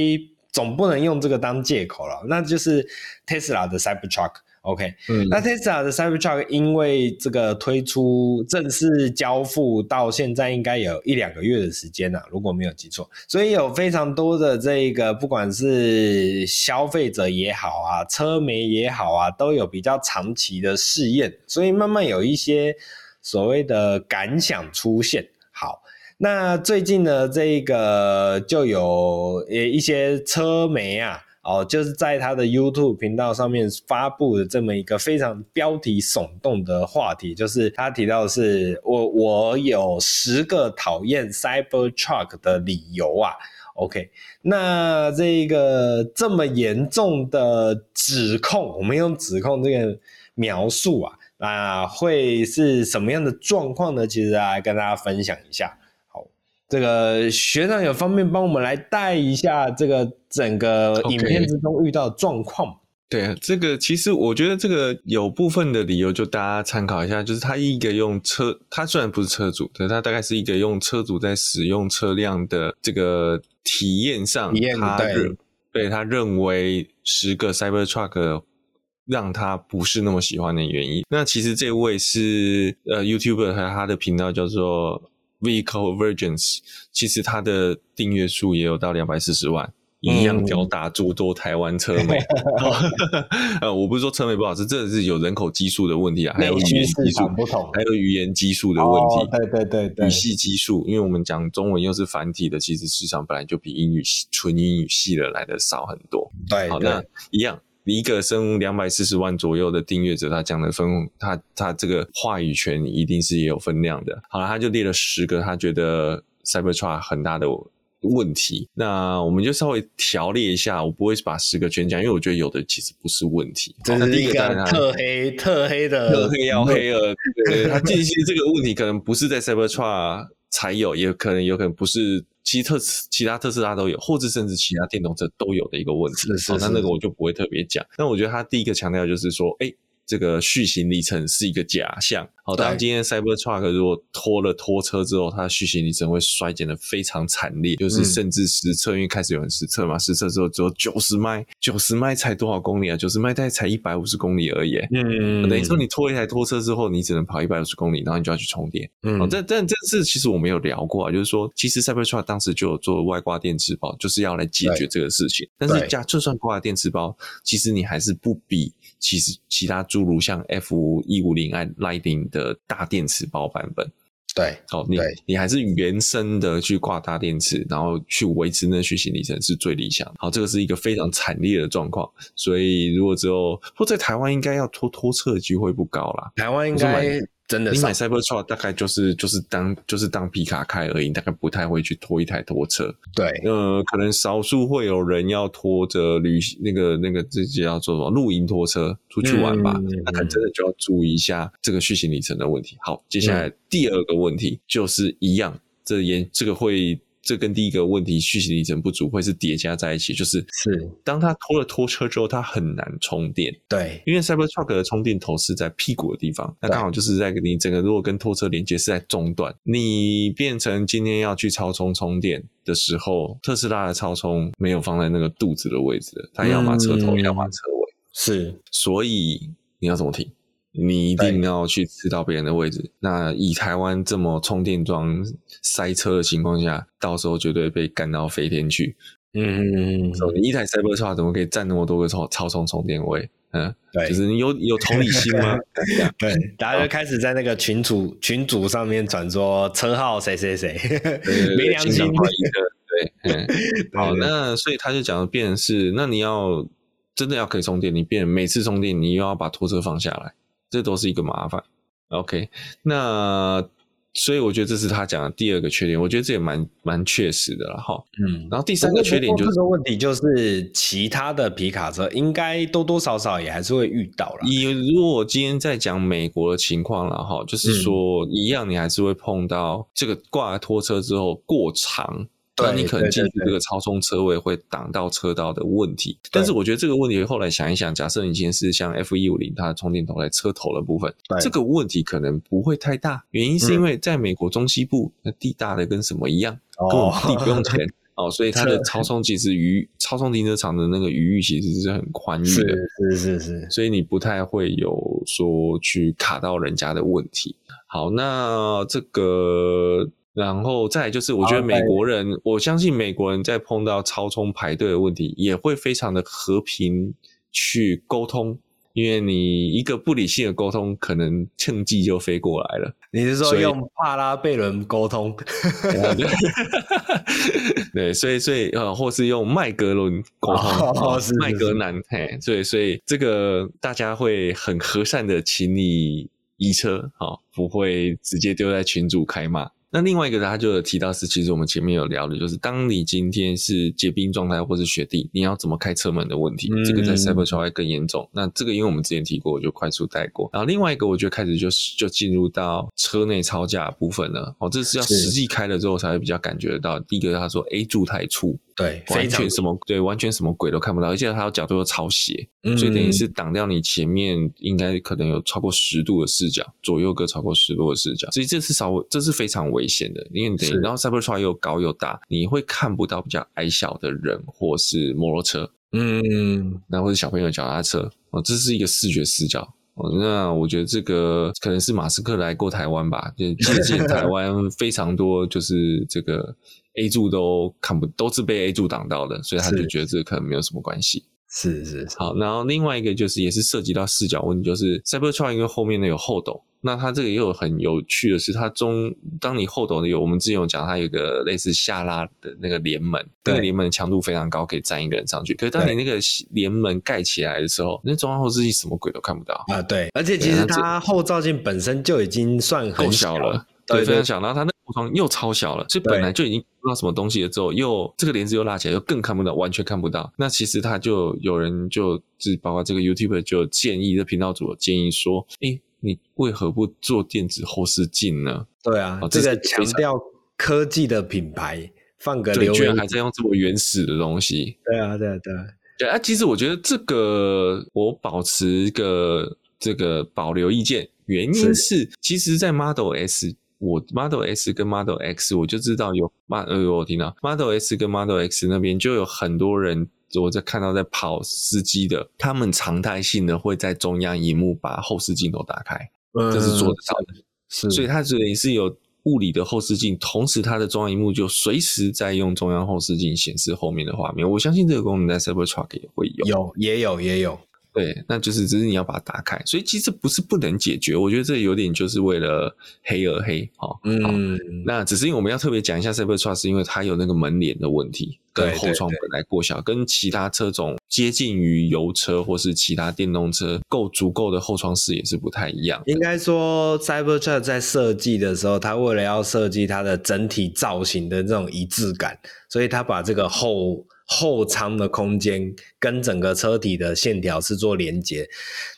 总不能用这个当借口了，那就是 Tesla 的 Cybertruck，OK，嗯，那 Tesla 的 Cybertruck 因为这个推出正式交付到现在应该有一两个月的时间了，如果没有记错，所以有非常多的这个不管是消费者也好啊，车媒也好啊，都有比较长期的试验，所以慢慢有一些所谓的感想出现。那最近呢，这个就有呃一些车媒啊，哦，就是在他的 YouTube 频道上面发布的这么一个非常标题耸动的话题，就是他提到的是我我有十个讨厌 Cybertruck 的理由啊。OK，那这个这么严重的指控，我们用指控这个描述啊，那会是什么样的状况呢？其实来跟大家分享一下。这个学长有方便帮我们来带一下这个整个影片之中遇到的状况。Okay. 对啊，这个其实我觉得这个有部分的理由就大家参考一下，就是他一个用车，他虽然不是车主，但他大概是一个用车主在使用车辆的这个体验上，体验他认对他认为十个 Cybertruck 让他不是那么喜欢的原因。那其实这位是呃 YouTuber 和他的频道叫做。Vehicle Virgins 其实它的订阅数也有到两百四十万，一样吊打诸多台湾车媒。呃，我不是说车媒不好，是真的是有人口基数的问题啊，还有语言基数不同，还有语言基数的问题。对对对对，语系基数，因为我们讲中文又是繁体的，其实市场本来就比英语系纯英语系的来的少很多。对，好，那一样。一个升两百四十万左右的订阅者，他讲的分，他他这个话语权一定是也有分量的。好了，他就列了十个他觉得 Cybertruck 很大的问题。那我们就稍微条列一下，我不会把十个全讲，因为我觉得有的其实不是问题。这是一个特黑特黑的特黑要黑了。对，他近期这个问题可能不是在 Cybertruck 才有，也可能有可能不是其特其他特斯拉都有，或者甚至其他电动车都有的一个问题。是是是，那那个我就不会特别讲。那我觉得他第一个强调就是说，哎、欸。这个续行里程是一个假象。好，当今天 Cybertruck 如果拖了拖车之后，它的续行里程会衰减的非常惨烈，就是甚至实测，因为开始有人实测嘛，实测之后只有九十迈，九十迈才多少公里啊？九十迈大概才一百五十公里而已。嗯，等于说你拖一台拖车之后，你只能跑一百五十公里，然后你就要去充电。嗯，但但这次其实我没有聊过啊，就是说，其实 Cybertruck 当时就有做外挂电池包，就是要来解决这个事情。但是加就算挂电池包，其实你还是不比其实其他诸如像 F 一五零 i Lightning 的大电池包版本，对，好，你你还是原生的去挂大电池，然后去维持那续行里程是最理想的。好，这个是一个非常惨烈的状况，所以如果之后或在台湾应该要拖拖车的机会不高啦，台湾应该。真的，你买 Cybertruck 大概就是就是当就是当皮卡开而已，大概不太会去拖一台拖车。对，呃，可能少数会有人要拖着旅行那个那个自己要做什么露营拖车出去玩吧，嗯、那可能真的就要注意一下这个续行里程的问题。好，接下来第二个问题就是一样，这也这个会。这跟第一个问题续行里程不足会是叠加在一起，就是是当它拖了拖车之后，它很难充电。对，因为 Cybertruck 的充电头是在屁股的地方，那刚好就是在你整个如果跟拖车连接是在中段，你变成今天要去超充充电的时候，特斯拉的超充没有放在那个肚子的位置，它要么车头，嗯、要么车尾。是，所以你要怎么停？你一定要去吃到别人的位置。那以台湾这么充电桩塞车的情况下，到时候绝对被干到飞天去。嗯，嗯嗯你一台 Cybertruck 怎么可以占那么多个超超充充电位？嗯，对，就是你有有同理心吗？对，大家就开始在那个群组群组上面转说车号谁谁谁，没良心。对，嗯，好，那所以他就讲的变成是，那你要真的要可以充电，你变每次充电你又要把拖车放下来。这都是一个麻烦，OK，那所以我觉得这是他讲的第二个缺点，我觉得这也蛮蛮确实的了哈。嗯，然后第三个缺点就是这个问题，就是其他的皮卡车应该多多少少也还是会遇到了。你如果今天在讲美国的情况了哈，就是说一样，你还是会碰到这个挂了拖车之后过长。那你可能进去这个超充车位会挡到车道的问题，但是我觉得这个问题后来想一想，假设你今天是像 F 一五零它的充电头在车头的部分，这个问题可能不会太大。原因是因为在美国中西部，那地大的跟什么一样，跟我们地不用填 哦，所以它的超充其实余超充停车场的那个余域其实是很宽裕的，是是是，所以你不太会有说去卡到人家的问题。好，那这个。然后再来就是，我觉得美国人我相信美国人在碰到超充排队的问题，也会非常的和平去沟通，因为你一个不理性的沟通，可能趁机就飞过来了。你是说用帕拉贝伦沟通？对，所以所以呃，或是用麦格伦沟通，哦、麦格南，嘿，所以所以这个大家会很和善的请你移车，好，不会直接丢在群主开骂。那另外一个，他就有提到是，其实我们前面有聊的，就是当你今天是结冰状态或是雪地，你要怎么开车门的问题，嗯、这个在 Cybertruck 会更严重。那这个因为我们之前提过，我就快速带过。然后另外一个，我觉得开始就是就进入到车内超架部分了。哦，这是要实际开了之后才会比较感觉得到。第一个，他说 A 柱太粗。对，完全什么对，完全什么鬼都看不到，而且它的角度又超斜，嗯、所以等于是挡掉你前面应该可能有超过十度的视角，左右各超过十度的视角，所以这是稍这是非常危险的，因为等于然后 Cybertruck 又高又大，你会看不到比较矮小的人或是摩托车，嗯，那或者小朋友脚踏车哦，这是一个视觉死角哦。那我觉得这个可能是马斯克来过台湾吧，就借鉴台湾非常多，就是这个。A 柱都看不，都是被 A 柱挡到的，所以他就觉得这个可能没有什么关系。是是，是好，然后另外一个就是也是涉及到视角问题，就是 Cybertruck 因为后面呢有后斗，那它这个也有很有趣的是，它中当你后斗的有，我们之前有讲它有个类似下拉的那个帘门，那个帘门强度非常高，可以站一个人上去。可是当你那个帘门盖起来的时候，那中央后视镜什么鬼都看不到啊。对，而且其实它后照镜本身就已经算很小了。对，非常小，然后它那个窗又超小了，所以本来就已经看不到什么东西了，之后又这个帘子又拉起来，又更看不到，完全看不到。那其实他就有人就就包括这个 YouTuber 就建议，这频道主建议说，诶，你为何不做电子后视镜呢？对啊，这个强调科技的品牌放个留言，居然还在用这么原始的东西。对啊，对啊，对啊。对啊，其实我觉得这个我保持一个这个保留意见，原因，是其实，在 Model S，我 Model S 跟 Model X，我就知道有呃，我听到 Model S 跟 Model X 那边就有很多人，我在看到在跑司机的，他们常态性的会在中央荧幕把后视镜头打开，嗯、这是做得到的，是，所以它这里是有。物理的后视镜，同时它的中央荧幕就随时在用中央后视镜显示后面的画面。我相信这个功能在 Cybertruck 也会有，有也有也有。对，那就是只是你要把它打开，所以其实不是不能解决。我觉得这有点就是为了黑而黑，哦，嗯，那只是因为我们要特别讲一下 Cybertruck，是因为它有那个门帘的问题，跟后窗本来过小，跟其他车种接近于油车或是其他电动车够足够的后窗视野是不太一样。应该说 Cybertruck 在设计的时候，它为了要设计它的整体造型的这种一致感，所以它把这个后。后舱的空间跟整个车体的线条是做连接。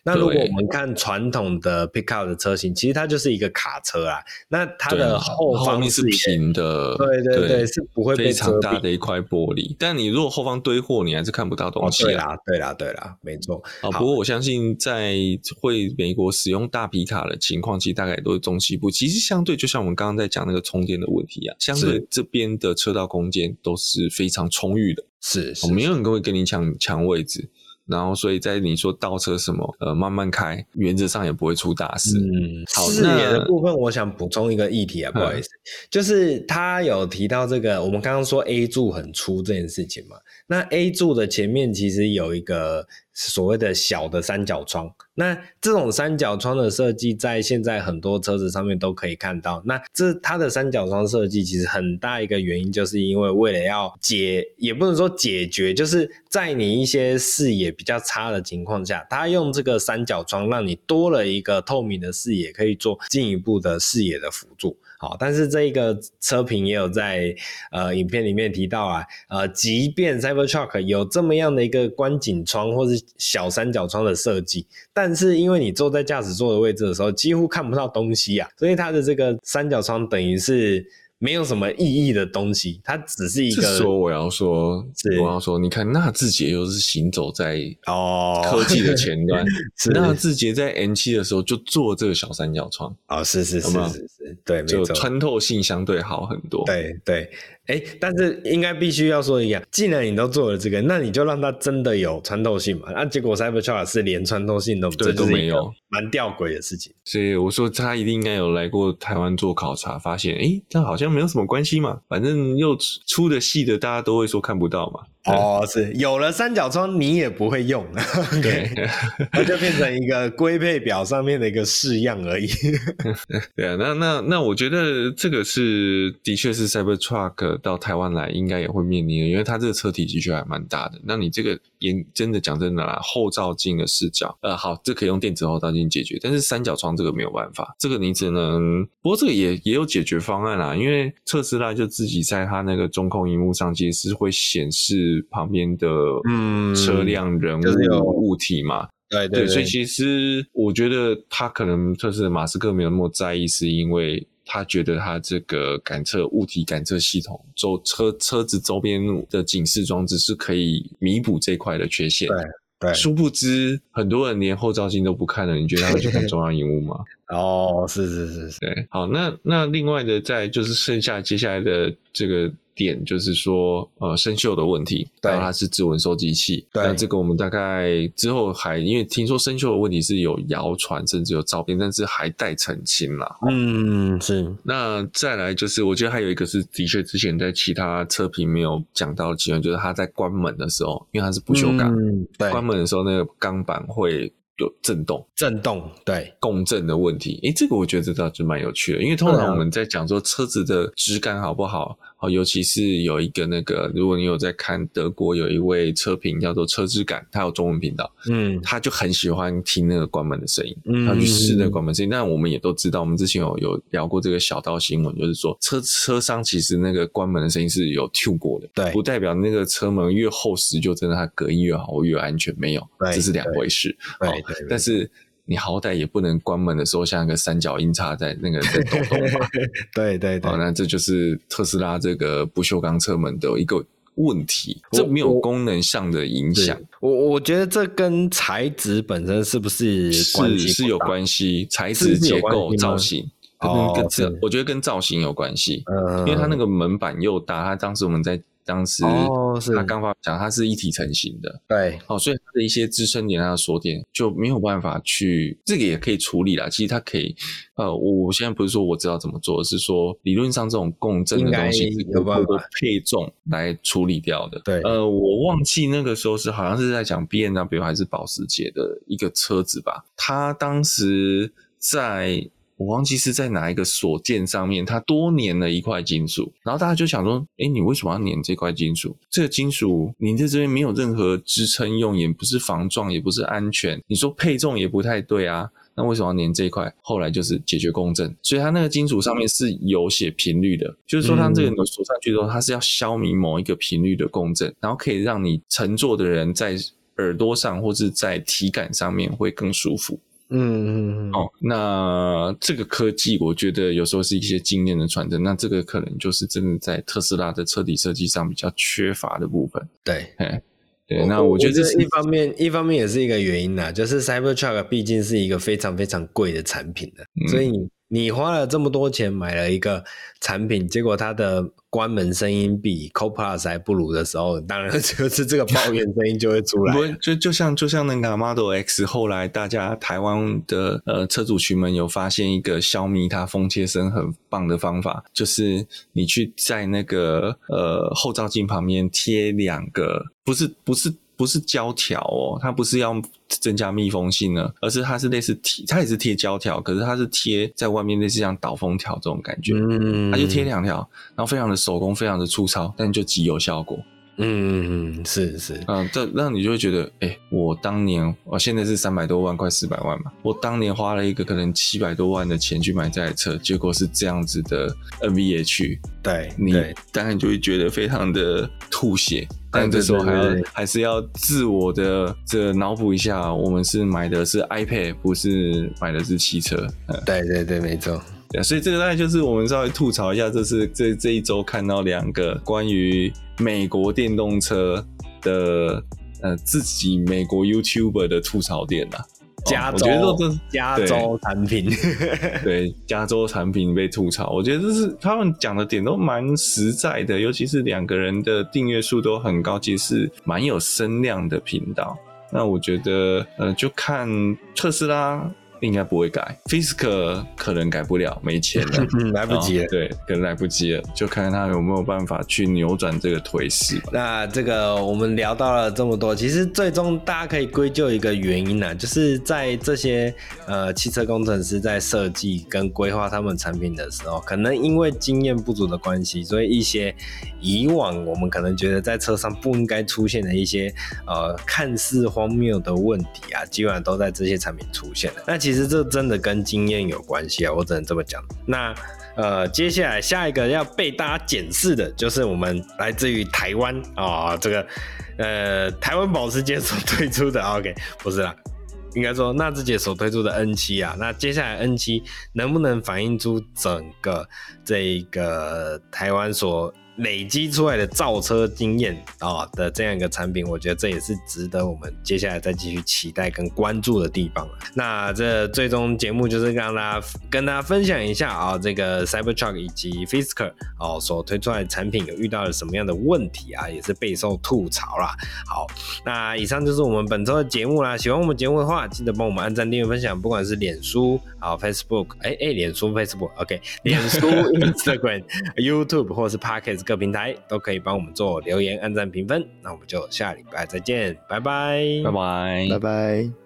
那如果我们看传统的 pickup 的车型，其实它就是一个卡车啊。那它的后方是平的，对对对，对是不会被非常大的一块玻璃。但你如果后方堆货，你还是看不到东西。对啦，对啦，对啦，没错。好，不过我相信在会美国使用大皮卡的情况，其实大概都是中西部。其实相对，就像我们刚刚在讲那个充电的问题啊，相对这边的车道空间都是非常充裕的。是，没有人会跟你抢抢位置，然后所以在你说倒车什么，呃，慢慢开，原则上也不会出大事。嗯，好，视野的部分，我想补充一个议题啊，不好意思，嗯、就是他有提到这个，我们刚刚说 A 柱很粗这件事情嘛，那 A 柱的前面其实有一个。所谓的小的三角窗，那这种三角窗的设计，在现在很多车子上面都可以看到。那这它的三角窗设计，其实很大一个原因，就是因为为了要解，也不能说解决，就是在你一些视野比较差的情况下，它用这个三角窗，让你多了一个透明的视野，可以做进一步的视野的辅助。好，但是这一个车评也有在呃影片里面提到啊，呃，即便 Cybertruck 有这么样的一个观景窗或是小三角窗的设计，但是因为你坐在驾驶座的位置的时候，几乎看不到东西啊，所以它的这个三角窗等于是。没有什么意义的东西，它只是一个。是说我要说，我要说，你看纳智捷又是行走在哦。科技的前端，纳智捷在 N 七的时候就做这个小三角窗哦，是是是是是，对，就穿透性相对好很多，对对。哎，但是应该必须要说一样，既然你都做了这个，那你就让它真的有穿透性嘛。那、啊、结果 Cybertruck 是连穿透性都对都没有，蛮吊诡的事情。所以我说他一定应该有来过台湾做考察，发现哎，这好像没有什么关系嘛，反正又粗的细的，大家都会说看不到嘛。哦，是有了三角窗，你也不会用，对，它就变成一个规配表上面的一个式样而已。对啊，那那那我觉得这个是的确是 Cybertruck 到台湾来应该也会面临，因为它这个车体的确还蛮大的。那你这个也真的讲真的啦，后照镜的视角，呃，好，这可以用电子后照镜解决，但是三角窗这个没有办法，这个你只能，不过这个也也有解决方案啦，因为特斯拉就自己在它那个中控荧幕上其实是会显示。旁边的嗯车辆人物物体嘛，对对，对，所以其实我觉得他可能就是马斯克没有那么在意，是因为他觉得他这个感测物体感测系统周车车子周边的警示装置是可以弥补这块的缺陷。对对，殊不知很多人连后照镜都不看了，你觉得他会去看中央荧幕吗？哦，是是是是，对，好，那那另外的再就是剩下接下来的这个。点就是说，呃，生锈的问题，然后它是指纹收集器，对，那这个我们大概之后还因为听说生锈的问题是有谣传，甚至有照片，但是还待澄清啦。嗯，是。那再来就是，我觉得还有一个是，的确之前在其他测评没有讲到的情况，就是它在关门的时候，因为它是不锈钢，嗯，对，关门的时候那个钢板会有震动，震动，对，共振的问题。诶，这个我觉得这倒是蛮有趣的，因为通常我们在讲说车子的质感好不好。哦，尤其是有一个那个，如果你有在看德国有一位车评叫做车之感，他有中文频道，嗯，他就很喜欢听那个关门的声音，嗯，他去试那个关门声音。但我们也都知道，我们之前有有聊过这个小道新闻，就是说车车商其实那个关门的声音是有 tune 过的，对，不代表那个车门越厚实就真的它隔音越好越安全，没有，这是两回事。对，对，对，但是。你好歹也不能关门的时候像一个三角音叉在那个在抖动吧？对对对，哦，那这就是特斯拉这个不锈钢车门的一个问题，这没有功能上的影响。我我，我觉得这跟材质本身是不是是是有关系？材质、结构、造型，哦，跟这我觉得跟造型有关系。嗯，因为它那个门板又大，它当时我们在。当时他刚发讲，它是一体成型的，对，哦，所以它的一些支撑点、它的锁点就没有办法去，这个也可以处理啦。其实它可以，呃，我现在不是说我知道怎么做，是说理论上这种共振的东西是有办法配重来处理掉的。对，呃，我忘记那个时候是好像是在讲 B N W 还是保时捷的一个车子吧，他当时在。我忘记是在哪一个锁件上面，它多粘了一块金属，然后大家就想说，哎，你为什么要粘这块金属？这个金属粘在这边没有任何支撑用，也不是防撞，也不是安全。你说配重也不太对啊，那为什么要粘这一块？后来就是解决共振，所以它那个金属上面是有写频率的，就是说它这个你锁上去之后，它是要消弭某一个频率的共振，然后可以让你乘坐的人在耳朵上或是在体感上面会更舒服。嗯嗯嗯，哦，那这个科技，我觉得有时候是一些经验的传承。那这个可能就是真的在特斯拉的车底设计上比较缺乏的部分。对，对，那我觉得这是一方面，一方面也是一个原因呐，就是 Cybertruck 毕竟是一个非常非常贵的产品的，嗯、所以你你花了这么多钱买了一个产品，结果它的。关门声音比 CoPlus 还不如的时候，当然就 是这个抱怨声音就会出来。不，就就像就像那个 Model X，后来大家台湾的呃车主群们有发现一个消弭它风切声很棒的方法，就是你去在那个呃后照镜旁边贴两个，不是不是。不是胶条哦，它不是要增加密封性呢，而是它是类似贴，它也是贴胶条，可是它是贴在外面类似像导风条这种感觉，嗯，它就贴两条，然后非常的手工，非常的粗糙，但就极有效果。嗯嗯嗯，是是，嗯，这让你就会觉得，哎、欸，我当年，我现在是三百多万，快四百万嘛，我当年花了一个可能七百多万的钱去买这台车，结果是这样子的 NVH，对，你当然就会觉得非常的吐血，但这时候还要还是要自我的这脑补一下，我们是买的是 iPad，不是买的是汽车，嗯、对对对，没错。所以这个大概就是我们稍微吐槽一下，这是这这一周看到两个关于美国电动车的呃自己美国 YouTuber 的吐槽点啊。加州，我觉得这是加州产品，对加州产品被吐槽，我觉得这是他们讲的点都蛮实在的，尤其是两个人的订阅数都很高，其实是蛮有声量的频道。那我觉得呃，就看特斯拉。应该不会改，Fisker 可能改不了，没钱了，来不及了。对，可能来不及了，就看看他有没有办法去扭转这个颓势。那这个我们聊到了这么多，其实最终大家可以归咎一个原因呢，就是在这些呃汽车工程师在设计跟规划他们产品的时候，可能因为经验不足的关系，所以一些以往我们可能觉得在车上不应该出现的一些呃看似荒谬的问题啊，基本上都在这些产品出现了。那其实。其实这真的跟经验有关系啊，我只能这么讲。那呃，接下来下一个要被大家检视的，就是我们来自于台湾啊、这个呃，台湾保时捷所推出的，OK，不是啦，应该说纳智捷所推出的 N7 啊。那接下来 N7 能不能反映出整个这个台湾所累积出来的造车经验啊的这样一个产品，我觉得这也是值得我们接下来再继续期待跟关注的地方。那这最终节目就是让大家跟大家分享一下啊，这个 Cybertruck 以及 Fisker 哦所推出来的产品有遇到了什么样的问题啊，也是备受吐槽啦。好，那以上就是我们本周的节目啦。喜欢我们节目的话，记得帮我们按赞、订阅、分享，不管是脸书啊、Facebook，哎哎，脸书 Facebook，OK，脸书、Instagram、YouTube 或是 Podcast。各平台都可以帮我们做留言、按赞、评分，那我们就下礼拜再见，拜拜，拜拜，拜拜。